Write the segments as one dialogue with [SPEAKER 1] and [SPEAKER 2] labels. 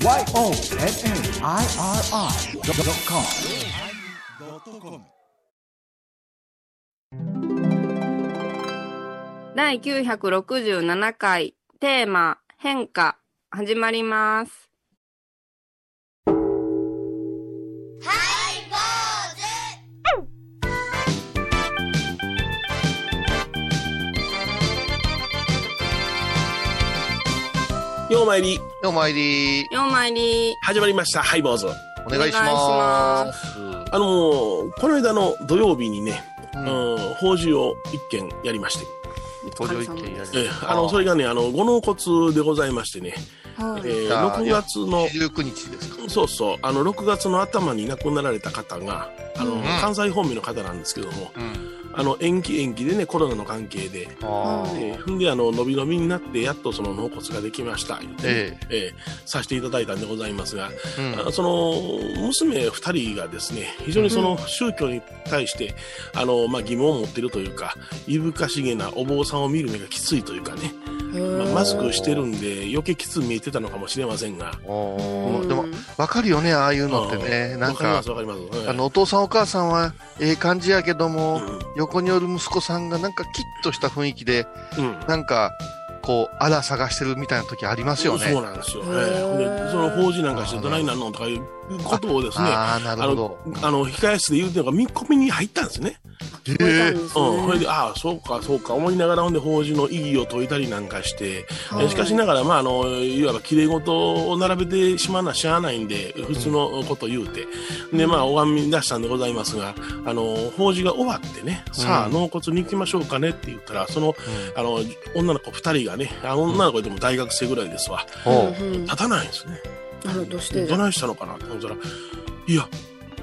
[SPEAKER 1] YONNIRI.com
[SPEAKER 2] 第967回テーマ変化始まります。
[SPEAKER 3] ようまいり、
[SPEAKER 4] お参り、
[SPEAKER 2] ようまいり。
[SPEAKER 3] 始まりました、ハイボーズ。
[SPEAKER 4] お願いし
[SPEAKER 2] お願
[SPEAKER 4] ます。
[SPEAKER 3] あのーこの間の土曜日にね、
[SPEAKER 4] う
[SPEAKER 3] うんん、法事を一件やりまして、
[SPEAKER 4] 登場一件やり
[SPEAKER 3] えーあの、それがね、あの、五納骨でございましてね、
[SPEAKER 2] はい。
[SPEAKER 3] えー
[SPEAKER 4] じゃあ
[SPEAKER 3] 6月の、
[SPEAKER 4] 19日ですか。
[SPEAKER 3] そうそう、あの、6月の頭に亡くなられた方が、あの、
[SPEAKER 2] うん。
[SPEAKER 3] 関西本名の方なんですけども、
[SPEAKER 4] うん。
[SPEAKER 3] あの、延期延期でね、コロナの関係で。えーんで、あの、伸び伸びになって、やっとその納骨ができました、言ってね。
[SPEAKER 4] え
[SPEAKER 3] え。ーさせていただいたんでございますが、
[SPEAKER 4] うん。
[SPEAKER 3] あその娘二人がですね、非常にその宗教に対して、あの、まあ、疑問を持っているというか、いぶかしげなお坊さんを見る目がきついというかね、まあ、マスクしてるんで余計きつ見えてたのかもしれませんが、
[SPEAKER 4] おー。でも、わかるよね、ああいうのってね。なんかあの、お父さんお母さんは、ええ感じやけども、
[SPEAKER 3] うん。
[SPEAKER 4] 横におる息子さんがなんかキッとした雰囲気で、
[SPEAKER 3] うん。
[SPEAKER 4] なんか、こう、あら探してるみたいな時ありますよね。
[SPEAKER 3] そうなんですよ。
[SPEAKER 2] へー
[SPEAKER 3] はいで、その法事なんかしてどないなんのとかいうことをですね、
[SPEAKER 4] ああ、なるほど。
[SPEAKER 3] あの、控え室で言うてるのが見込みに入ったんですね。
[SPEAKER 4] え
[SPEAKER 3] うん、それで、ああ、そうか、そうか、思いながら、ほんで、法事の意義を解いたりなんかして、
[SPEAKER 2] はい。
[SPEAKER 3] えしかしながら、まあ、あの、いわば綺麗事を並べてしまうのはしゃあないんで、普通のことを言うて、で、まあ、拝み出したんでございますが、あの、法事が終わってね、さあ、
[SPEAKER 4] うん
[SPEAKER 3] 納骨に行きましょうかねって言ったら、その、あの、女の子二人がね、あの女の子でも大学生ぐらいですわ、立たないんですね。
[SPEAKER 2] あら、どうして？
[SPEAKER 3] どないしたのかなと思ったら、いや、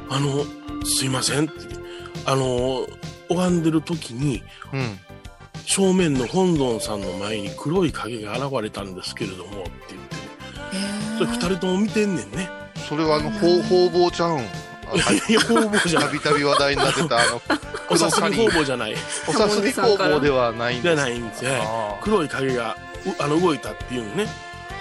[SPEAKER 3] あの、すいませんってあの、拝んでる時に、
[SPEAKER 4] うん。
[SPEAKER 3] 正面の本尊さんの前に黒い影が現れたんですけれどもって言ってね、それ二人とも見てんねんね。
[SPEAKER 4] それはあの、ほう、ほうぼうちゃん。あ
[SPEAKER 3] いやいや、方々じゃない。
[SPEAKER 4] たびたび話題になってた、あの、
[SPEAKER 3] おさすり方々じゃない。
[SPEAKER 4] おさすり工房ではないん
[SPEAKER 3] じゃ
[SPEAKER 4] です。
[SPEAKER 3] ないんですよ。
[SPEAKER 4] あ
[SPEAKER 3] 黒い影がうあの動いたっていうのね。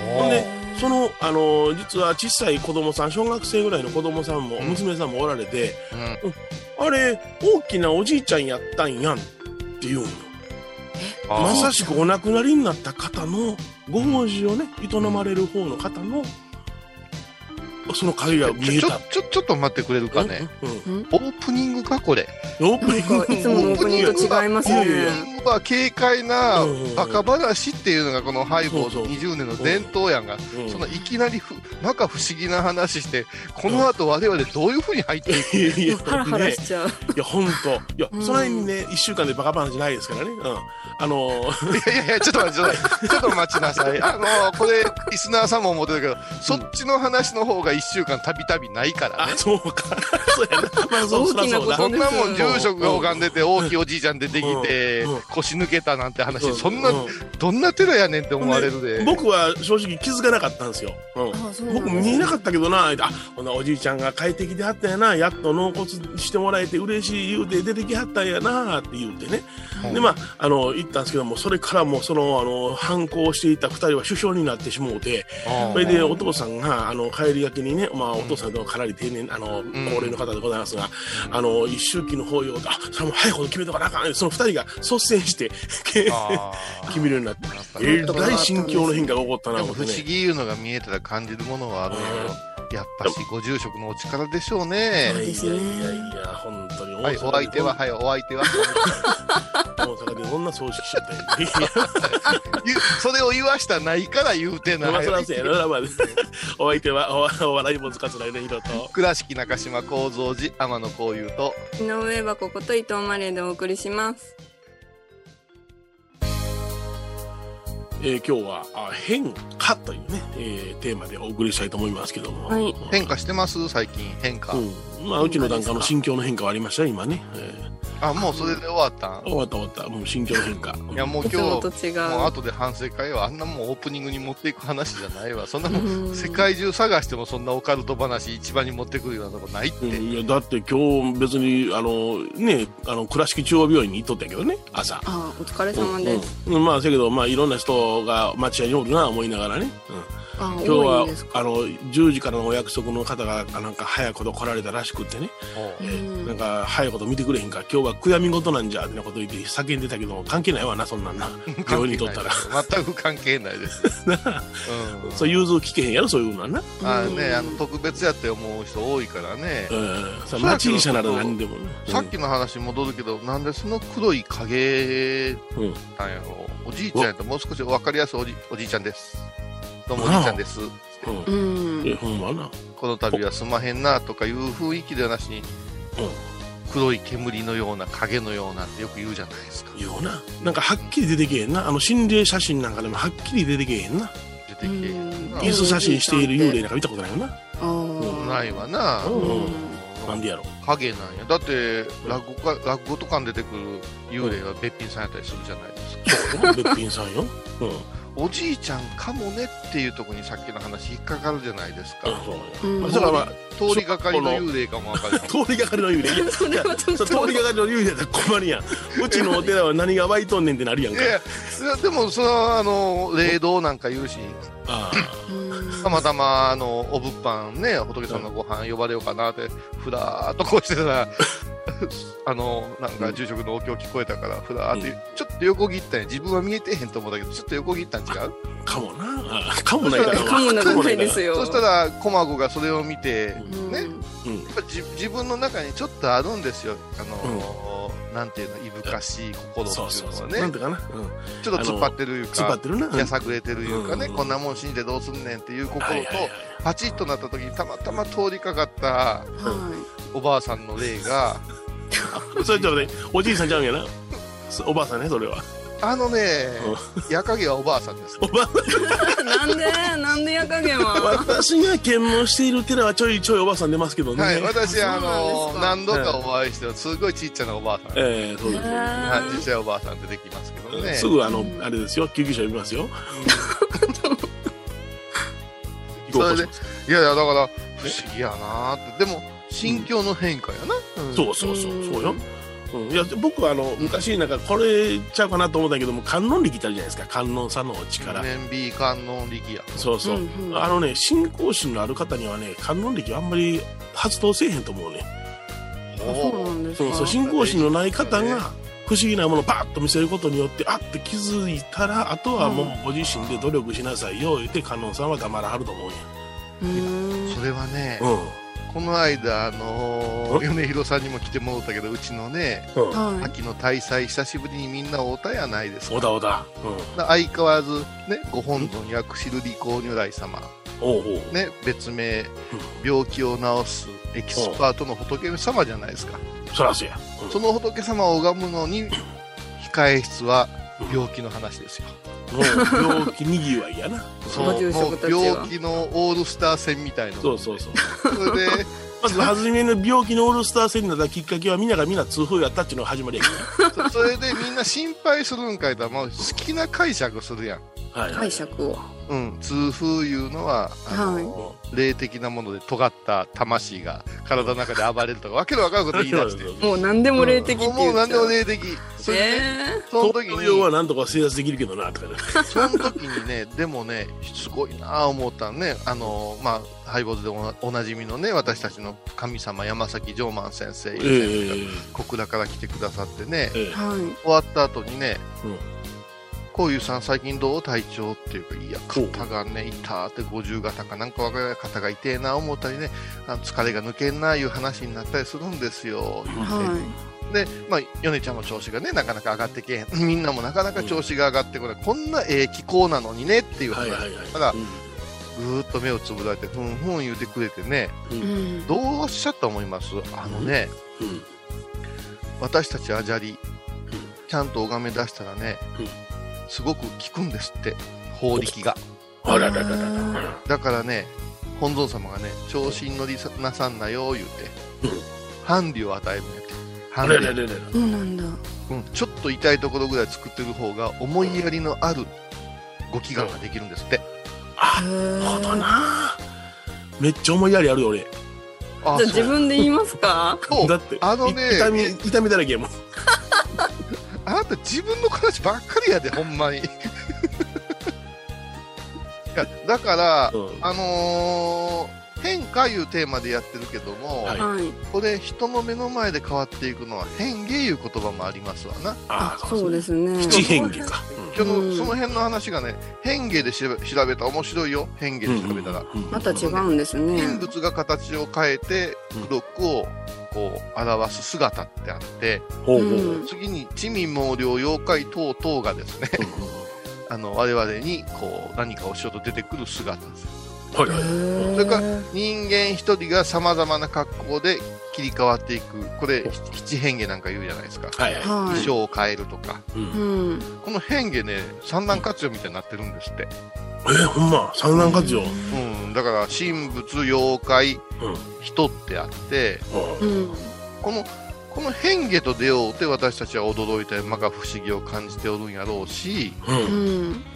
[SPEAKER 4] ー
[SPEAKER 3] ほんで、その、あの、実は小さい子供さん、小学生ぐらいの子供さんも、
[SPEAKER 4] うん。
[SPEAKER 3] 娘さんもおられて、
[SPEAKER 4] うん。
[SPEAKER 3] あれ、大きなおじいちゃんやったんやんっていうの。まさしくお亡くなりになった方の、ご法事をね、営まれる方の方の、その影が見え
[SPEAKER 4] ちょ
[SPEAKER 3] た。、
[SPEAKER 4] ちょ、ちょっと待ってくれるかね。
[SPEAKER 3] うんうん
[SPEAKER 4] オープニングか、これ。
[SPEAKER 3] オープニング。
[SPEAKER 2] いつものオープニングと違いますね
[SPEAKER 4] まあ、軽快な
[SPEAKER 3] うん
[SPEAKER 4] バカ話っていうのがこのハイボーズ
[SPEAKER 3] そうそう
[SPEAKER 4] 20年の伝統やんが、
[SPEAKER 3] うん
[SPEAKER 4] そのいきなりふ、なんか不思議な話して、この後我々どういうふうに入っていく？
[SPEAKER 3] いや
[SPEAKER 2] ハラハラ
[SPEAKER 3] ね
[SPEAKER 2] しちゃう。
[SPEAKER 3] いや、ほんと。いや、
[SPEAKER 2] うん
[SPEAKER 3] その辺にね、一週間でバカ話ないですからね。うん。あのー、
[SPEAKER 4] いやいや、ちょっと待って、ちょっと待ちょっと待ちなさい。あのこれ、リスナーさんも思ってるけど、そっちの話の方が一週間たびたびないから
[SPEAKER 3] あ
[SPEAKER 4] ね、。
[SPEAKER 3] そうか。そうやな。まあ、そう、そ
[SPEAKER 2] 大きなこと
[SPEAKER 3] らそうだ。
[SPEAKER 4] そんなもん、住職が拝んでて、大きいおじいちゃん出てきて腰抜けたなんて話、
[SPEAKER 3] う
[SPEAKER 4] そんな、
[SPEAKER 3] うん
[SPEAKER 4] どんな寺やねんって思われるで。
[SPEAKER 3] 僕は正直気づかなかったんですよ。うん。僕見えなかったけどな、あ、こんなおじいちゃんが快適であったやな、やっと納骨してもらえて嬉しい言うて出てきはったんやな、って言うてね。で、まあ、あの、行ったんですけども、それからもその、あの、反抗していた二人は首相になってしもうて、
[SPEAKER 4] あ
[SPEAKER 3] それでお父さんが、あの、帰りがけにね、まあ、お父さんでもかなり定年、あの、高齢の方でございますが、あの、一周期の法要と、あ、それも早いほど決めとかなあかん。その二人が率先して、決めるようになって、
[SPEAKER 4] ぱ
[SPEAKER 3] えー大心境の変化が起こったな、
[SPEAKER 4] でも不
[SPEAKER 3] 思
[SPEAKER 4] 議いうのが見えたら感じるものはあるんやけど、やっぱしご住職のお力でしょうね。
[SPEAKER 2] そうですね
[SPEAKER 3] いやいやいや、本当に。
[SPEAKER 4] はい、お相手は、はい、お相手は。
[SPEAKER 3] 大阪でこんな葬式しちゃった
[SPEAKER 4] それを言わしたないから言うてない。
[SPEAKER 3] お相手は、おお笑いもつかつらいね、ひろと。
[SPEAKER 4] 倉敷中島幸三寺天野幸雄と、
[SPEAKER 2] 井上箱こと伊藤マリエでお送りします。
[SPEAKER 3] えー今日はあ変化というね、えーテーマでお送りしたいと思いますけども。
[SPEAKER 2] はい
[SPEAKER 4] 変化してます？最近変化。
[SPEAKER 3] うん。まあ、うちの檀家の心境の変化はありましたよ、今ね。え
[SPEAKER 4] あ、もうそれで終わったん？
[SPEAKER 3] ー終わった終わった。もう心境の変化。
[SPEAKER 4] いや、もう今日、
[SPEAKER 2] もと違う。
[SPEAKER 4] もう後で反省会はあんなもんオープニングに持っていく話じゃないわ。そんなも
[SPEAKER 2] うん
[SPEAKER 4] ん、世界中探してもそんなオカルト話一番に持ってくるようなとこないって。
[SPEAKER 3] うんいや、だって今日別に、あの、ね、あの、倉敷中央病院に行っとったけどね、朝。
[SPEAKER 2] あお疲れ様です。
[SPEAKER 3] うんうんまあ、せやけど、まあ、いろんな人が町屋におるな、思いながらね。
[SPEAKER 2] あ、
[SPEAKER 3] 今日は。あの10時からのお約束の方があなんか早いこと来られたらしくってね、えーなんか早いこと見てくれへんか。今日は悔やみ事なんじゃってなこと言って叫んでたけど関係ないわなそんなんな。病院にとったら。
[SPEAKER 4] 全く関係ないです。うん。
[SPEAKER 3] そう融通聞けへんやろそういうのはな、
[SPEAKER 4] あのね、あの特別やって思う人多いからね。
[SPEAKER 3] う。ん、さ町医者なら何でもね、
[SPEAKER 4] さっきの話に戻るけど、なんでその黒い影
[SPEAKER 3] うん、うん
[SPEAKER 4] なんやろ。おじいちゃんやったらもう少し分かりやすいおじおじいちゃんです。どうもおじいちゃんです。
[SPEAKER 3] うん
[SPEAKER 2] うん。
[SPEAKER 3] えほんまな、
[SPEAKER 4] この度はすまへんなとかいう雰囲気ではなしに、黒い煙のような影のようなってよく言うじゃないですか。
[SPEAKER 3] うん、ようななんかはっきり出てけへんなあの心霊写真なんかでもはっきり出てけへんな
[SPEAKER 4] 出てきて。
[SPEAKER 2] うん
[SPEAKER 3] 椅子写真している幽霊なんか見たことないよな
[SPEAKER 2] あー
[SPEAKER 4] ないわな。
[SPEAKER 3] うん
[SPEAKER 2] うん
[SPEAKER 3] なんでやろ
[SPEAKER 4] 影なんや。だって、落語家、落語とかに出てくる幽霊はべっぴんさんやったりするじゃないですか。
[SPEAKER 3] べっぴんさんよ、うん、
[SPEAKER 4] おじいちゃんかもねっていうところにさっきの話引っかかるじゃないですか。
[SPEAKER 3] そうだからまあ
[SPEAKER 4] 通りがかりの幽霊かもわかる。
[SPEAKER 3] 通りがかりの幽霊。通りがかりの幽霊だったら困るやん。うちのお寺は何が湧いとんねんってなるやんか。
[SPEAKER 4] いやいや、でも、その、あの、霊道なんか言うし、たまたま、あの、お物販ね、仏さんのご飯呼ばれようかなって、ふらーっとこうしてたら、あの、なんか住職のお経聞こえたから、ふらーって、
[SPEAKER 3] う
[SPEAKER 4] ちょっと横切ったんや。自分は見えてへんと思ったけど、ちょっと横切ったん違う？
[SPEAKER 3] あかもな。あかもない か
[SPEAKER 2] もないですよ。
[SPEAKER 4] そしたら、駒子がそれを見て、
[SPEAKER 2] うん。
[SPEAKER 4] ね。
[SPEAKER 3] うん。
[SPEAKER 4] やっぱじ自分の中にちょっとあるんですよ。あの、なんていうの、いぶかしい心っていう
[SPEAKER 3] そうそう
[SPEAKER 4] のはね。
[SPEAKER 3] なんていうかな、うん、
[SPEAKER 4] ちょっと突っ張ってるいうか
[SPEAKER 3] 突っ張っ、てるな。
[SPEAKER 4] やさぐれてるいうかね、
[SPEAKER 3] うん。
[SPEAKER 4] こんなもん死んでどうすんねんっていう心と、
[SPEAKER 3] はいはいはい
[SPEAKER 4] パチッとなった時にたまたま通りかかった
[SPEAKER 2] は
[SPEAKER 4] おばあさんの霊が、
[SPEAKER 3] それちょっとねおじいさんちゃうんやなそおばあさんねそれは
[SPEAKER 4] あのね、矢影はおばあさんです。
[SPEAKER 3] おば
[SPEAKER 2] い。なんでなんでやかげは？
[SPEAKER 3] 私が検問している寺はちょいちょいおばあさん出ますけどね、
[SPEAKER 4] はい、私、あ
[SPEAKER 2] そうなん
[SPEAKER 4] の
[SPEAKER 2] ですか
[SPEAKER 4] 何度かお会いして、すごいちっちゃなおばあさん。
[SPEAKER 3] ええそうですね、
[SPEAKER 4] はい、小さいおばあさんってできますけどね。
[SPEAKER 3] すぐあのあれですよ救急車呼びますよ行こうとします
[SPEAKER 4] いやいや、だから、不思議やなーって。でも、心境の変化やな。うん。
[SPEAKER 3] そうそうそう。そうよ、うん、いや僕はあの昔なんかこれちゃうかなと思ったけども観音力ってあるじゃないですか。観音さんの力、
[SPEAKER 4] 年美観音力や。
[SPEAKER 3] そうそう、
[SPEAKER 2] うんうん。
[SPEAKER 3] あのね信仰心のある方にはね観音力あんまり発動せえへんと思うね。
[SPEAKER 2] そうなんですか？
[SPEAKER 3] そうそう。信仰心のない方が不思議なものをバーッと見せることによってあって気づいたらあとはもうご自身で努力しなさいよ言って観音さんは黙らはると思うんや。
[SPEAKER 2] うん。
[SPEAKER 4] それはね、
[SPEAKER 3] う
[SPEAKER 4] この間、あのー、
[SPEAKER 3] ん
[SPEAKER 4] 米広さんにも来てもらったけど、うちのね、
[SPEAKER 3] ん、うん、
[SPEAKER 2] は
[SPEAKER 4] 秋の大祭、久しぶりにみんな会うたやないですか。
[SPEAKER 3] おだおだ、
[SPEAKER 4] だ相変わらず、ね、ご本尊薬師瑠璃光如来様、
[SPEAKER 3] うん、おうおう。
[SPEAKER 4] ね、別名、病気を治すエキスパートの仏様じゃないですか。
[SPEAKER 3] そらそうや、うん。
[SPEAKER 4] その仏様を拝むのに、控え室は病気の話ですよ。
[SPEAKER 3] もう病気にぎわいやな
[SPEAKER 2] ご住職たちは
[SPEAKER 4] もう病気のオールスター戦みたいな。
[SPEAKER 3] そうそうそう
[SPEAKER 4] それで、
[SPEAKER 3] まず初めの病気のオールスター戦になったきっかけはみんながみんな痛風やったっていうのが始まりやけ
[SPEAKER 4] そそれでみんな心配するんかいともう好きな解釈するやん。
[SPEAKER 2] 解釈を。
[SPEAKER 4] うん、痛風いうのは、あの霊的なもので尖った魂が体の中で暴れるとか、わけのわからんこと言い出して。
[SPEAKER 2] もう何でも霊的って
[SPEAKER 4] もう
[SPEAKER 2] 言っちゃう。
[SPEAKER 4] 何でも霊的。それで、
[SPEAKER 2] え
[SPEAKER 4] その時
[SPEAKER 3] 東洋は
[SPEAKER 4] に、
[SPEAKER 3] なんとか制圧できるけどなとかね。
[SPEAKER 4] その時にね、でもね、すごいなあ思ったのね、あの、まあ、ハイボーズでおなおなじみのね、私たちの神様、山崎常満先生、
[SPEAKER 3] ええ。
[SPEAKER 4] 小倉から来てくださってね、
[SPEAKER 3] ええ。
[SPEAKER 2] ーはい。
[SPEAKER 4] 終わった後にね、
[SPEAKER 3] うん
[SPEAKER 4] こういうさん最近どう体調っていうか、いや、肩がね、痛って50型かなんかわからない肩が痛えな思ったりね、疲れが抜けんないう話になったりするんですよ。
[SPEAKER 2] は
[SPEAKER 4] で、まあ、米ちゃんも調子がね、なかなか上がってけへん。みんなもなかなか調子が上がってこない。こんなええ気候なのにねっていう話。
[SPEAKER 3] はいはいはい
[SPEAKER 4] ただ
[SPEAKER 3] うん
[SPEAKER 4] ぐーっと目をつぶられて、ふんふん言うてくれてね、
[SPEAKER 3] う
[SPEAKER 2] い。うんん。
[SPEAKER 4] どうおっしゃったと思います？あのね、
[SPEAKER 3] うん
[SPEAKER 4] 私たちアジャリ、ちゃんと拝め出したらね、
[SPEAKER 3] うん
[SPEAKER 4] すごく効くんですって、法力が。
[SPEAKER 3] あららららら。
[SPEAKER 4] だからね、本尊様がね、調子に乗りなさんなよ、言うて、伴侶を与えるんやて。
[SPEAKER 3] あ
[SPEAKER 4] 伴侶。
[SPEAKER 2] そうなんだ。
[SPEAKER 4] うん、ちょっと痛いところぐらい作ってる方が、思いやりのあるご祈願ができるんですって。
[SPEAKER 3] あ
[SPEAKER 2] へ
[SPEAKER 3] なるほど
[SPEAKER 2] ー
[SPEAKER 3] な。めっちゃ思いやりあるよ俺。
[SPEAKER 4] あ
[SPEAKER 2] じゃあ自分で言いますか？
[SPEAKER 3] だって
[SPEAKER 4] あのね
[SPEAKER 3] い痛み痛みだらけやもん
[SPEAKER 4] あなた自分の話ばっかりやで、ほんまに。いやだから、
[SPEAKER 3] うん
[SPEAKER 4] あのー変化いうテーマでやってるけども、
[SPEAKER 3] はい
[SPEAKER 2] はい。
[SPEAKER 4] これ人の目の前で変わっていくのは変化いう言葉もありますわな。
[SPEAKER 2] あ、そうですね。
[SPEAKER 3] 七変化か。
[SPEAKER 4] 今日の、
[SPEAKER 2] うん
[SPEAKER 4] その辺の話がね、変化で調べたら面白いよ。変化で調べたら。
[SPEAKER 2] また違うんですね。
[SPEAKER 4] 人物が形を変えて
[SPEAKER 3] うん
[SPEAKER 4] 黒くをこう表す姿ってあって、
[SPEAKER 3] ほう
[SPEAKER 2] ん
[SPEAKER 4] 次に地味猛量妖怪等々がですね、あの我々にこう何かをしようと出てくる姿ですよ。
[SPEAKER 3] はいはい。
[SPEAKER 2] そ
[SPEAKER 4] それから人間一人が様々な格好で切り替わっていく。これ、七変化なんか言うじゃないですか。
[SPEAKER 3] はいはい。
[SPEAKER 2] はい。
[SPEAKER 4] 衣装を変えるとか。
[SPEAKER 3] うん
[SPEAKER 2] うん。
[SPEAKER 4] この変化ね、三段活用みたいになってるんですって。
[SPEAKER 3] えー、ほんま、三段活用？うん。
[SPEAKER 4] うん。だから、神仏、妖怪、人ってあって、
[SPEAKER 2] うん。
[SPEAKER 4] この、この変化と出会うて私たちは驚いたり、まか不思議を感じておるんやろうし。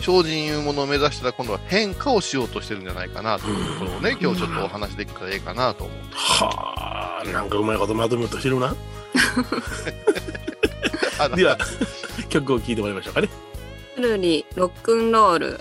[SPEAKER 4] 精進いうものを目指したら今度は変化をしようとしてるんじゃないかなというところをね、今日ちょっとお話できたらええかなと思って。
[SPEAKER 3] はあ、なんかうまいことまとめようとしてるな。
[SPEAKER 4] あ
[SPEAKER 3] では、曲を聴いてもらいましょうかね。
[SPEAKER 2] くるり、ロックンロール。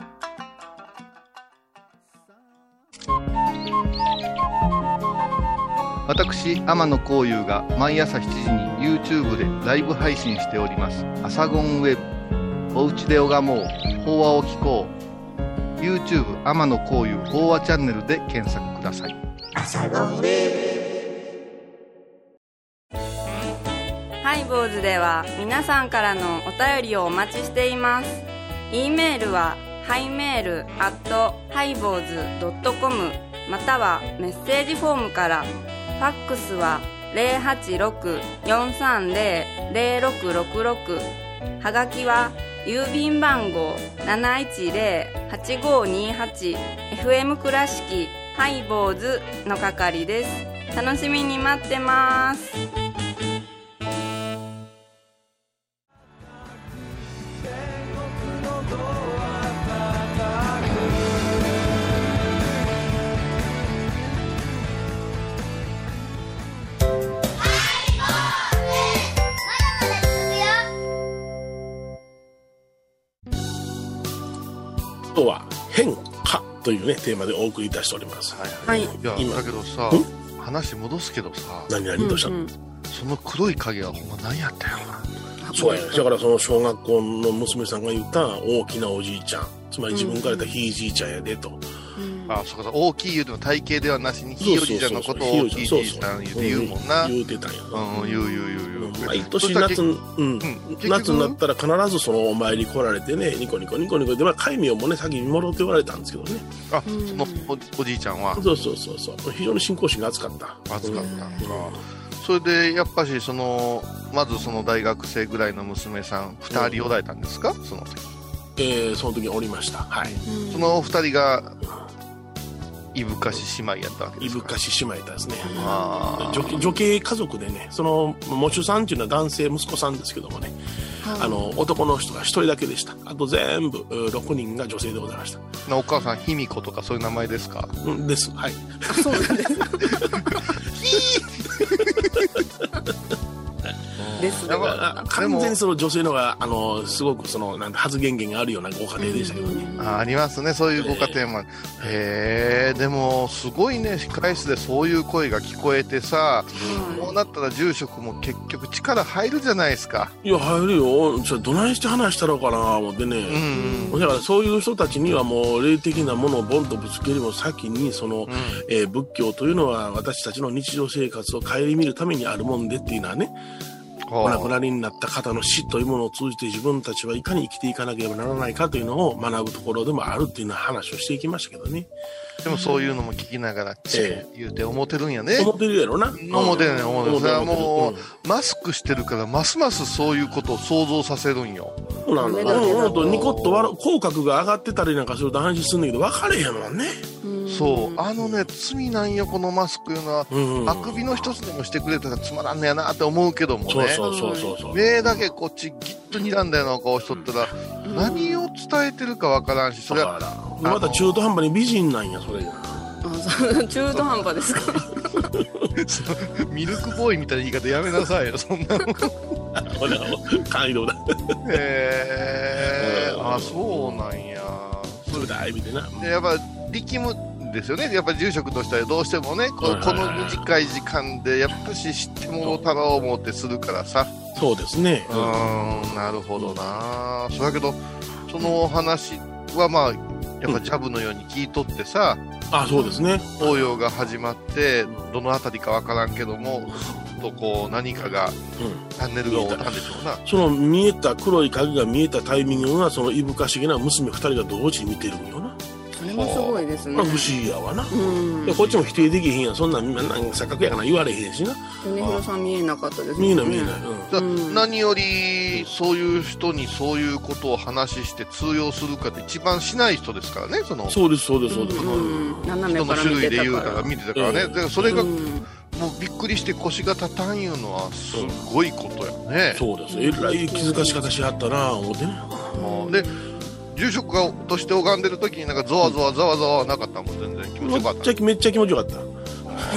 [SPEAKER 4] 私天野幸雄が毎朝7時に YouTube でライブ配信しております「アサゴンウェブ」「おうちで拝もう。法話を聞こう」YouTube 天野幸雄法話チャンネルで検索ください。アサゴンウェブ。
[SPEAKER 2] ハイボーズでは皆さんからのお便りをお待ちしています。e メールはハイメールアットハイボーズドットコム。またはメッセージフォームから。ファックスは086-430-0666はがきは郵便番号 710-8528FM 倉敷ハイボーズの係です。楽しみに待ってます。
[SPEAKER 3] というね、テーマでお送りいたしております。
[SPEAKER 2] はい。
[SPEAKER 4] いや
[SPEAKER 3] 今
[SPEAKER 4] だけどさ話戻すけどさ
[SPEAKER 3] 何々としたの、
[SPEAKER 2] うんうん
[SPEAKER 4] その黒い影はほんま何やったよな
[SPEAKER 3] そうやね。だからその小学校の娘さんが言った大きなおじいちゃん。つまり自分から言ったひいじいちゃんやでと。
[SPEAKER 4] あそうかそう大きい言うても体型ではなしにひいおじいちゃんのことを大きいじいちゃん言うて言うもんな
[SPEAKER 3] 言うてたんや。な。
[SPEAKER 4] うん言う言う言う言う。
[SPEAKER 3] 毎年夏、うん、夏になったら必ずそのお参り来られてね、ニコニコニコニコで、まあ、戒名もね、先に戻って言われたんですけどね。
[SPEAKER 4] あそのおおじいちゃんは？
[SPEAKER 3] そうそうそうそう。非常に信仰心が厚かった。
[SPEAKER 4] 暑かった。ん。かそれでやっぱしそのまずその大学生ぐらいの娘さん2人おられたんですか？その時。
[SPEAKER 3] えー、その時におりました。はい。
[SPEAKER 4] そのお二人がいぶかし姉妹やったわけですか
[SPEAKER 3] いぶかし姉妹だですね。
[SPEAKER 4] あ
[SPEAKER 3] 女女系家族でね、その、喪主さんっていうのは男性息子さんですけどもね、あの、男の人が一人だけでした。あと全部、うー6人が女性でございました。
[SPEAKER 4] あお母さん卑弥呼とかそういう名前ですか？
[SPEAKER 3] うんです。はい。
[SPEAKER 2] そうなんです。です
[SPEAKER 4] だから
[SPEAKER 3] あ完全にその女性のが、あの、すごくその、なんて発言源があるようなご家庭でしたけどね。
[SPEAKER 4] あありますね。そういうご家庭も。へえでもすごいね控室でそういう声が聞こえてさこうなったら住職も結局力入るじゃないですか。
[SPEAKER 3] いや、入るよ。じゃあどないして話したのかな、思ってね。
[SPEAKER 4] うん。うん
[SPEAKER 3] だからそういう人たちにはもう霊的なものをボンとぶつけるよりも先にその、えー仏教というのは私たちの日常生活を顧みるためにあるもんでっていうのはね、お亡くなりになった方の死というものを通じて自分たちはいかに生きていかなければならないかというのを学ぶところでもあるっていうような話をしていきましたけどね。
[SPEAKER 4] でもそういうのも聞きながら、チ
[SPEAKER 3] え
[SPEAKER 4] 言うて思ってるんやね。
[SPEAKER 3] 思ってるやろな。
[SPEAKER 4] 思ってるね、思ってる。それはも
[SPEAKER 3] う
[SPEAKER 4] マスクしてるから、ますますそういうことを想像させるんよ。
[SPEAKER 3] そうなんだ。うん、うんとニコッと笑う口角が上がってたりなんかすると安心するんだけど、分かれへんもんね。
[SPEAKER 4] そう。あのね、罪なんよ、このマスクいうのは。
[SPEAKER 3] うん。
[SPEAKER 4] あくびの一つでもしてくれたらつまらんねやなって思うけどもね。
[SPEAKER 3] そうそうそうそうそう。
[SPEAKER 4] 目だけこっちギッと睨んだような顔しとったら、何を伝えてるかわからんし、それは、
[SPEAKER 3] だから、また中途半端に美人なんや、それが。
[SPEAKER 2] 中途半端ですか？
[SPEAKER 4] ミルクボーイみたいな言い方やめなさいよ、そんなの。
[SPEAKER 3] ほら、感動だ。
[SPEAKER 4] へえ
[SPEAKER 3] うん
[SPEAKER 4] あ、そうなんや。
[SPEAKER 3] それだ、意味でな。
[SPEAKER 4] でやっぱ力むですよね、やっぱり住職としてはどうしてもね、この短い時間で、やっぱし知ってもろたろう思ってするからさ、
[SPEAKER 3] そうですね。
[SPEAKER 4] うーん、なるほどな、そうだけど、その話はまあ、やっぱジャブのように聞いとってさ、
[SPEAKER 3] あ、そうですね。
[SPEAKER 4] 法要が始まって、どのあたりかわからんけども、とこう、何かが、
[SPEAKER 3] うん。
[SPEAKER 4] チャンネルがたんでしょうな。
[SPEAKER 3] その見えた黒い影が見えたタイミングが、そのいぶかしげな娘二人が同時に見てるんよ
[SPEAKER 2] もすごいですね
[SPEAKER 3] まあ不思議やわな。
[SPEAKER 2] うん
[SPEAKER 3] でこっちも否定できへんやん。そんなん、なん錯覚やから言われへんしな。
[SPEAKER 2] 米広さん見えなかったですね
[SPEAKER 3] 見えない見えない。
[SPEAKER 4] だ
[SPEAKER 2] うん
[SPEAKER 4] 何よりそういう人にそういうことを話して通用するかって一番しない人ですからねその
[SPEAKER 3] うん。そうです、そうです、そうです。
[SPEAKER 2] うん斜め
[SPEAKER 4] 人の種類で言う
[SPEAKER 2] たから
[SPEAKER 4] 見てたからね、
[SPEAKER 3] うん
[SPEAKER 4] でそれがも
[SPEAKER 2] うん
[SPEAKER 4] うびっくりして腰が立たんいうのはすごいことやね、
[SPEAKER 3] そうです。えらい気づかし方しはったな、思ってね。
[SPEAKER 4] うんで住職がとして拝んでる時になんかゾワゾワざわざわはなかったもん全然。気持ち
[SPEAKER 3] めっ
[SPEAKER 4] よかった。
[SPEAKER 3] ちゃ、めっちゃ気持ちよかった。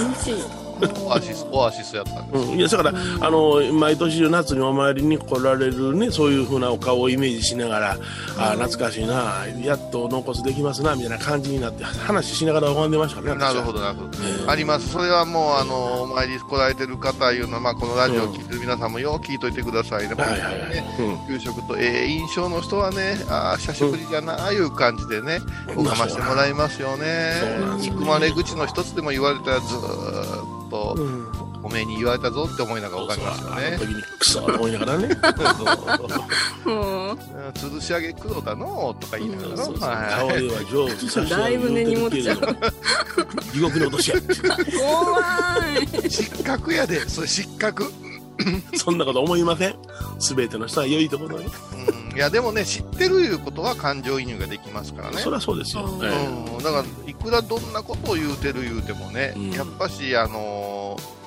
[SPEAKER 2] 楽しい
[SPEAKER 4] オアシスオアシスやったんです、
[SPEAKER 3] うん、いやだから、あの毎年夏にお参りに来られるねそういうふうなお顔をイメージしながら、ああ懐かしいなやっと納骨できますなみたいな感じになって話しながら拝んでましたね
[SPEAKER 4] なるほ
[SPEAKER 3] ど
[SPEAKER 4] どなるほど、あります。それはもうあのお参り来られてる方いうのは、まあ、このラジオを聞いてる皆さんもよう聞いといてくださいね、
[SPEAKER 3] はいはいはい、
[SPEAKER 4] 給食とええ印象の人はね、ああ、久しぶりだなあいう感じでね、
[SPEAKER 3] うん。
[SPEAKER 4] 拝ましてもらいますよね。
[SPEAKER 3] そうなん。ですよね。
[SPEAKER 4] 憎まれ口の一つでも言われたらずーっと、
[SPEAKER 3] うん。
[SPEAKER 4] おめえに言われたぞって思いながら拝みますよ
[SPEAKER 3] あの
[SPEAKER 4] ね。
[SPEAKER 3] 時にクソと思いながらね。
[SPEAKER 4] 吊るし上げ黒だのとか言いながらの。はい。
[SPEAKER 3] 顔では上手。さ
[SPEAKER 2] だいぶ根に持っちゃう。
[SPEAKER 3] 地獄に落としや
[SPEAKER 2] 怖い。
[SPEAKER 4] 失格やで、それ失格。
[SPEAKER 3] そんなこと思いません？全ての人は良いところへ、
[SPEAKER 4] うん、いや、でもね、知ってるいうことは感情移入ができますからね。
[SPEAKER 3] そりゃそうですよ、
[SPEAKER 2] うん。
[SPEAKER 4] だからいくらどんなことを言うてる言うてもね、
[SPEAKER 3] うん。
[SPEAKER 4] やっぱし、あのー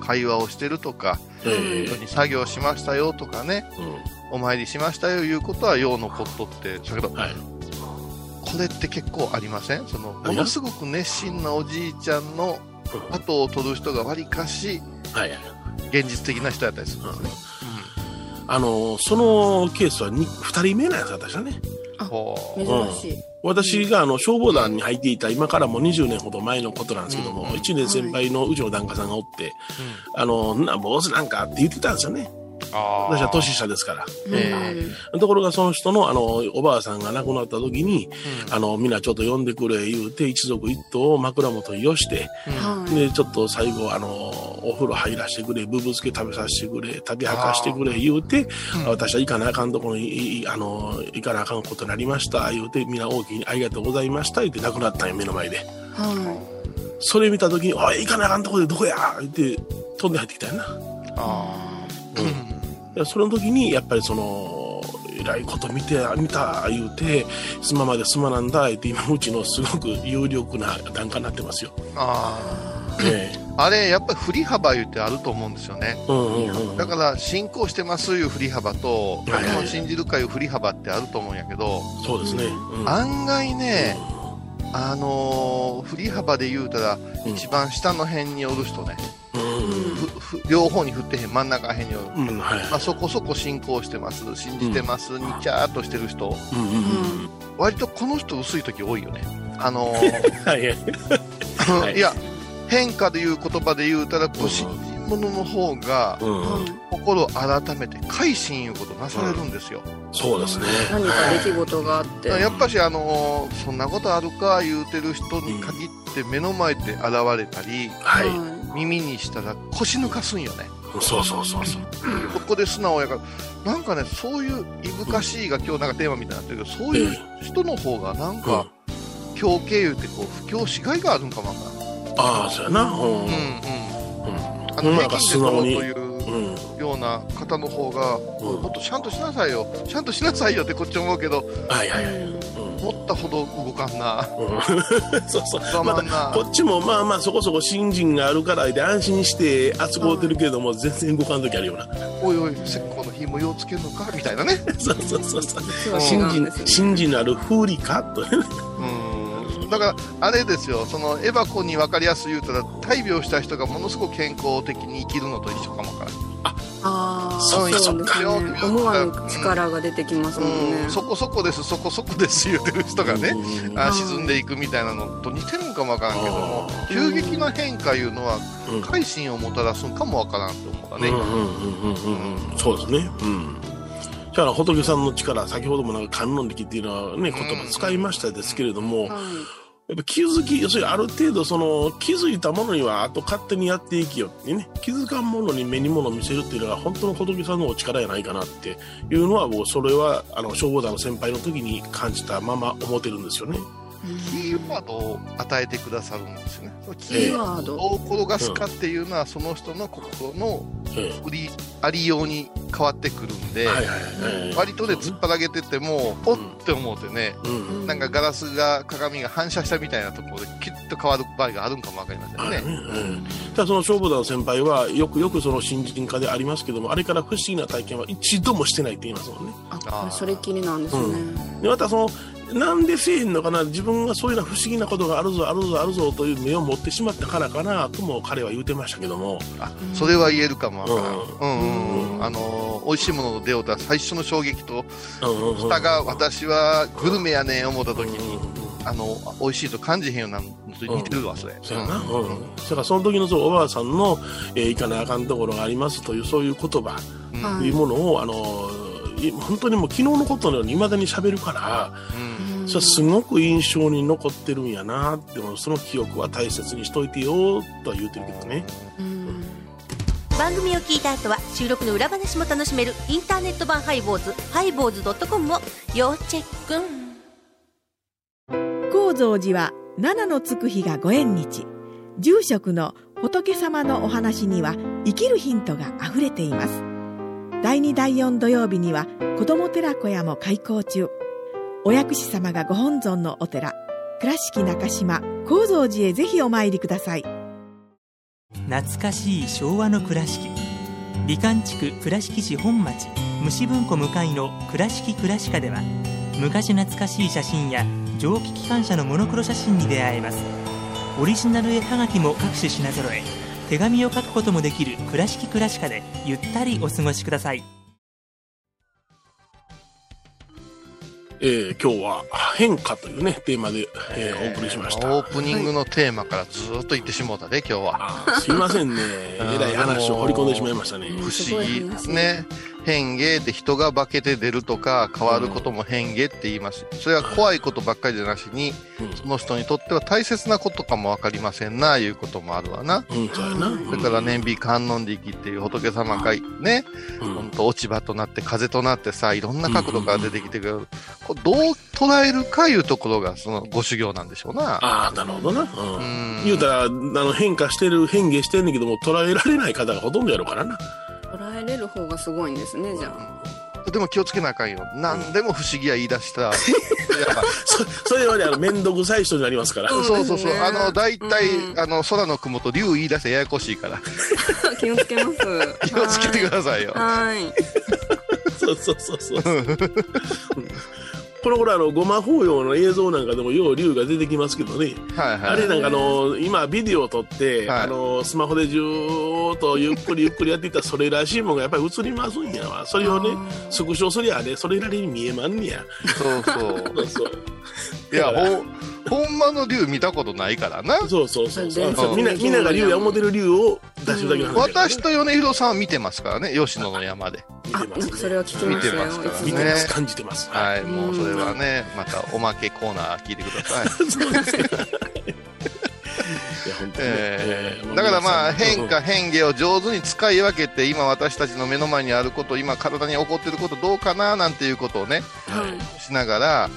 [SPEAKER 4] 会話をしてるとか、
[SPEAKER 3] え
[SPEAKER 4] に作業しましたよとかね、
[SPEAKER 3] う
[SPEAKER 4] お参りしましたよいうことはようのことって、だけど、
[SPEAKER 3] んはい。
[SPEAKER 4] これって結構ありません？そのものすごく熱心なおじいちゃんの後を取る人がわりかし、
[SPEAKER 3] はいはい
[SPEAKER 4] 現実的な人やったりするんですね。
[SPEAKER 3] あのそのケースは 2, 二人目のやつだったでしたね。
[SPEAKER 4] うんほう。
[SPEAKER 2] 珍しい。
[SPEAKER 3] 私があの消防団に入っていた今からもう20年ほど前のことなんですけども、1年先輩のうちの檀家さんがおって、あの、な、坊主なんかって言ってたんですよね。
[SPEAKER 4] あー。
[SPEAKER 3] 私は年下ですから。
[SPEAKER 4] え
[SPEAKER 3] ところがその人のあの、おばあさんが亡くなった時に、あの、みんなちょっと呼んでくれ言うて、一族一頭を枕元に寄して、
[SPEAKER 2] はい
[SPEAKER 3] で、ちょっと最後、あの、お風呂入らしてくれ、ぶぶ漬け食べさせてくれ、食べはかしてくれ、言うて、私は行かなあかんところに、あの、行かなあかんことになりました、言うて、みんな大きにありがとうございました、言って亡くなったんよ、目の前で。
[SPEAKER 2] は
[SPEAKER 3] それ見た時に、おい、行かなあかんとこでどこや言って、飛んで入ってきたよな。
[SPEAKER 4] あー。
[SPEAKER 3] でその時に、やっぱりその、えらいこと見て、見た、言うて、すままですまなんだ、言って、今うちのすごく有力な檀家になってますよ。
[SPEAKER 4] あ
[SPEAKER 3] ええ
[SPEAKER 4] ーあれ、やっぱり振り幅言ってあると思うんですよね。
[SPEAKER 3] うんうんうん。
[SPEAKER 4] だから、信仰してますいう振り幅と、
[SPEAKER 3] はいは
[SPEAKER 4] を信じるかいう振り幅ってあると思うんやけど、
[SPEAKER 3] そうですね。うん
[SPEAKER 4] 案外ね、あのー振り幅で言うたら、
[SPEAKER 3] うん
[SPEAKER 4] 一番下の辺におる人ね、
[SPEAKER 3] うん
[SPEAKER 4] 両方に振ってへん、真ん中辺におる。
[SPEAKER 3] うん。うん、はい。
[SPEAKER 4] まあ、そこそこ信仰してます、信じてます、にちゃーっとしてる人、
[SPEAKER 3] うんうんうん。
[SPEAKER 4] 割とこの人薄い時多いよね。あのー
[SPEAKER 3] はい
[SPEAKER 4] や、変化でいう言葉で言うたら、ご信心者の方が、
[SPEAKER 3] うん。
[SPEAKER 4] 心を改めて改心いうことなされるんですよ。
[SPEAKER 3] そうですね。
[SPEAKER 2] 何か出来事があって
[SPEAKER 4] やっぱし、あのーそんなことあるか言うてる人に限って目の前で現れたり、
[SPEAKER 3] はい。
[SPEAKER 4] 耳にしたら腰抜かすんよね。
[SPEAKER 3] そうそうそうそう。
[SPEAKER 4] ここで素直やから、なんかね、そういういぶかしいが今日なんかテーマみたいになってるけど、そういう人の方がなんか、狂気言うてこう、不況しがいがあるんかも。
[SPEAKER 3] ああ、そうやな。うん。
[SPEAKER 4] うんうん。
[SPEAKER 3] うん
[SPEAKER 4] あの、平均うと
[SPEAKER 3] 素
[SPEAKER 4] いう
[SPEAKER 3] うん。
[SPEAKER 4] ような方の方が、
[SPEAKER 3] うん
[SPEAKER 4] もっとちゃんとしなさいよ、ちゃんとしなさいよってこっち思うけど、
[SPEAKER 3] はいはいはい。うん。
[SPEAKER 4] 思ったほど動かんな。
[SPEAKER 3] うん そうそう。
[SPEAKER 4] 我
[SPEAKER 3] ま
[SPEAKER 4] 慢な
[SPEAKER 3] た、こっちもまあまあそこそこ新人があるからで安心して扱うてるけれども、全然動かん時あるよな。
[SPEAKER 4] おいおい、石膏の紐ようつけんのかみたいなね。
[SPEAKER 3] そうそうそうそう。新人
[SPEAKER 2] ね
[SPEAKER 3] 新人のある風理か？と。
[SPEAKER 4] うん。だから、あれですよ、そのエバコに分かりやすい言うたら、大病した人がものすごく健康的に生きるのと一緒かもわからん。
[SPEAKER 2] ああ
[SPEAKER 3] そ
[SPEAKER 2] そううです
[SPEAKER 4] か
[SPEAKER 2] ね。思わぬ力が出てきますもんね、
[SPEAKER 4] うん、そこそこです、そこそこです言うてる人がね、
[SPEAKER 3] うん
[SPEAKER 4] あ沈んでいくみたいなのと似てるんかもわからんけども、急激な変化いうのは、
[SPEAKER 3] うん。
[SPEAKER 4] 改心をもたらすんかもわからんと思うがね。
[SPEAKER 3] うんうんうんうんうん。うんそうですね。うん。だから仏さんの力、先ほどもなんか観音力っていうのはね、言葉使いましたですけれども、
[SPEAKER 2] はい
[SPEAKER 3] やっぱ気づき、要するにある程度その気づいたものにはあと勝手にやっていきよってね、気づかんものに目に物を見せるっていうのが本当の仏さんのお力やないかなっていうのはもうそれはあの消防団の先輩の時に感じたまま思ってるんですよね。
[SPEAKER 4] キーワードを与えてくださるんですよね。そのキ
[SPEAKER 2] キー
[SPEAKER 4] ーワ
[SPEAKER 2] ワード、
[SPEAKER 4] を転がすかっていうのは、その人の心の
[SPEAKER 3] え
[SPEAKER 4] 売りありように変わってくるんで、
[SPEAKER 3] えはいはいはい。
[SPEAKER 4] 割とね、突っ張らげてても、おっって思うてね、
[SPEAKER 3] うん。
[SPEAKER 4] なんかガラスが、鏡が反射したみたいなところで、キュッと変わる場合があるんかもわかりませんね。
[SPEAKER 3] うん、ただその消防団の先輩はよくよくその新人化でありますけどもあれから不思議な体験は一度もしてないって言いますもんね。
[SPEAKER 2] あそれっきりなんですね、
[SPEAKER 3] でまたそのなんでせえへんのかな？自分がそういうような不思議なことがあるぞあるぞあるぞという目を持ってしまったからかなとも彼は言うてましたけども。
[SPEAKER 4] あそれは言えるかもわからん。
[SPEAKER 3] う
[SPEAKER 4] うんうんうん。あのー、美味しいものの出ようた最初の衝撃と、
[SPEAKER 3] うんうんうん。
[SPEAKER 4] 蓋が私はグルメやねん思った時
[SPEAKER 3] うん
[SPEAKER 4] に、あの、美味しいと感じへんようなのと似てるわ、それ。
[SPEAKER 3] そうやな、
[SPEAKER 4] うん
[SPEAKER 3] うんだからその時のそうおばあさんの、えー行かなあかんところがありますというそういう言葉。
[SPEAKER 4] うん。
[SPEAKER 2] は
[SPEAKER 3] というものを、あのい本当にもう昨日のことのように未だに喋るから、
[SPEAKER 4] うん
[SPEAKER 3] それはすごく印象に残ってるんやなってもその記憶は大切にしといてよとは言うてるけどね。
[SPEAKER 2] うん。
[SPEAKER 5] 番組を聞いた後は収録の裏話も楽しめるインターネット版ハイボーズハイボーズドットコムを要チェック。
[SPEAKER 6] 高蔵寺は七のつく日がご縁日。住職の仏様のお話には生きるヒントがあふれています。第2第4土曜日には子ども寺小屋も開校中お薬師様がご本尊のお寺倉敷中島・高蔵寺へぜひお参りください。
[SPEAKER 7] 懐かしい昭和の倉敷美観地区倉敷市本町虫文庫向かいの「倉敷倉歯科」では昔懐かしい写真や蒸気機関車のモノクロ写真に出会えます。オリジナル絵はがきも各種品揃え手紙を書くこともできる「倉敷倉歯科」でゆったりお過ごしください。
[SPEAKER 3] えー今日は変化というねテーマで、えーお送りしました。
[SPEAKER 4] オープニングのテーマからずーっと言ってしもうたで、今日は。
[SPEAKER 3] すいませんね。えらい話を掘り込んでしまいましたね。
[SPEAKER 4] 不思議。
[SPEAKER 2] い話
[SPEAKER 4] ね。変化って人が化けて出るとか変わることも変化って言います。それは怖いことばっかりじゃなしに、
[SPEAKER 3] うん。
[SPEAKER 4] その人にとっては大切なことかもわかりませんな、いうこともあるわな。
[SPEAKER 3] うんそうやな。
[SPEAKER 4] だから年美観音力っていう仏様がね、
[SPEAKER 3] うん。
[SPEAKER 4] ほんと落ち葉となって風となってさ、いろんな角度から出てきてくる。こうどう捉えるかいうところがそのご修行なんでしょうな。
[SPEAKER 3] ああなるほどな、うん。
[SPEAKER 4] うん。
[SPEAKER 3] 言うたらあの変化してる変化してんねんけども捉えられない方がほとんどやろうからな
[SPEAKER 2] 捉えれる方がすごいんですねじゃあ。
[SPEAKER 4] でも気をつけなあかんよ。何でも不思議や言い出した。ら、
[SPEAKER 3] そそれはねあの面倒くさい人になりますから、
[SPEAKER 2] うん
[SPEAKER 4] そうそう。そう。あの、大体、
[SPEAKER 2] うん。
[SPEAKER 4] あの、空の雲と竜言い出してややこしいから、
[SPEAKER 2] 気をつけます。
[SPEAKER 4] 気をつけてくださいよ。
[SPEAKER 2] はい。
[SPEAKER 3] そうそうそうそう。この頃あの、ごま法要の映像なんかでもよう竜が出てきますけどね。
[SPEAKER 4] はいはい。
[SPEAKER 3] あれなんかあの、今ビデオを撮って、
[SPEAKER 4] はい
[SPEAKER 3] あの、スマホでじゅーっとゆっくりゆっくりやっていったらそれらしいものがやっぱり映りますんやわ。それをね、スクショすりゃね、それなりに見えまんねや。
[SPEAKER 4] そうそ
[SPEAKER 3] そうそう。
[SPEAKER 4] う。いや、ほ、ほんまの竜見たことないからな。
[SPEAKER 3] そうそうそうそう。
[SPEAKER 2] そう
[SPEAKER 3] みんな、みんなが竜や思ってる竜を出してるだけの話ね
[SPEAKER 4] 私と米広さんは見てますからね、吉野の山で。
[SPEAKER 2] あ
[SPEAKER 3] 見てます
[SPEAKER 2] なんかそれは聞きましたよ
[SPEAKER 4] 見てますからね
[SPEAKER 3] 見てます、感じてます。はい。
[SPEAKER 4] はい、もうそれはね、またおまけコーナー聞いてください。だからまあ変化変化を上手に使い分けて今私たちの目の前にあること今体に起こってることどうかななんていうことをね
[SPEAKER 2] はい。
[SPEAKER 4] しながら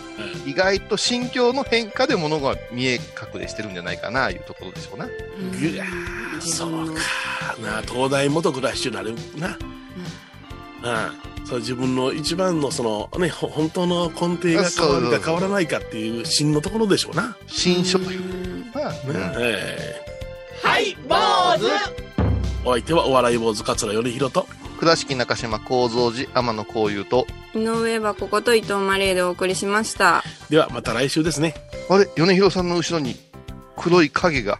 [SPEAKER 4] 意外と心境の変化で物が見え隠れしてるんじゃないかないうところでしょうな。
[SPEAKER 3] いやーそうか。な東大元暮らしになるな、うん、そう自分の一番のそのねほ本当の根底が変わるか変わらないかっていう芯のところでしょうな、
[SPEAKER 4] 新書というか
[SPEAKER 8] はい坊主。
[SPEAKER 3] ーお相手はお笑い坊主桂頼宏と。
[SPEAKER 4] 倉敷中島幸三寺天野幸雄と。
[SPEAKER 2] 井上はここと伊藤マリエでお送りしました。
[SPEAKER 3] ではまた来週ですね。
[SPEAKER 4] あれ？米広さんの後ろに黒い影が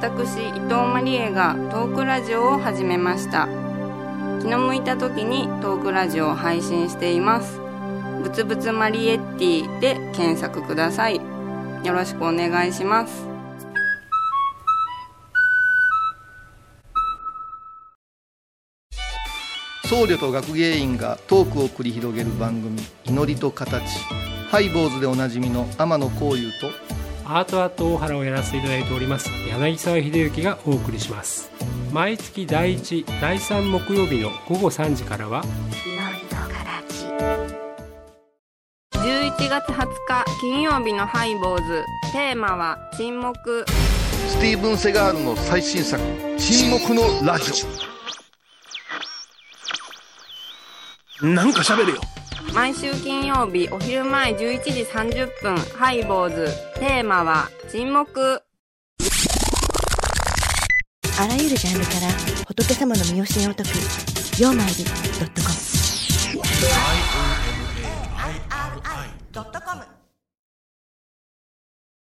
[SPEAKER 2] 私伊藤マリエがトークラジオを始めました。気の向いた時にトークラジオを配信しています。ぶつぶつマリエッティで検索ください。よろしくお願いします。
[SPEAKER 4] 僧侶と学芸員がトークを繰り広げる番組「祈りと形」ハイボーズでおなじみの天野幸雄と
[SPEAKER 9] アートアート大原をやらせていただいております柳沢秀幸がお送りします。毎月第1第3木曜日の午後3時からは
[SPEAKER 2] 11月20日金曜日のハイボーズ。テーマは沈黙。
[SPEAKER 4] スティーブン・セガールの最新作「沈黙のラジ
[SPEAKER 3] なんか喋れよ
[SPEAKER 2] 毎週金曜日お昼前11時30分ハイボーズ。テーマは沈黙。
[SPEAKER 5] あらゆるジャンルから仏様の身教えを解く「曜マイルドットコム」ドットコム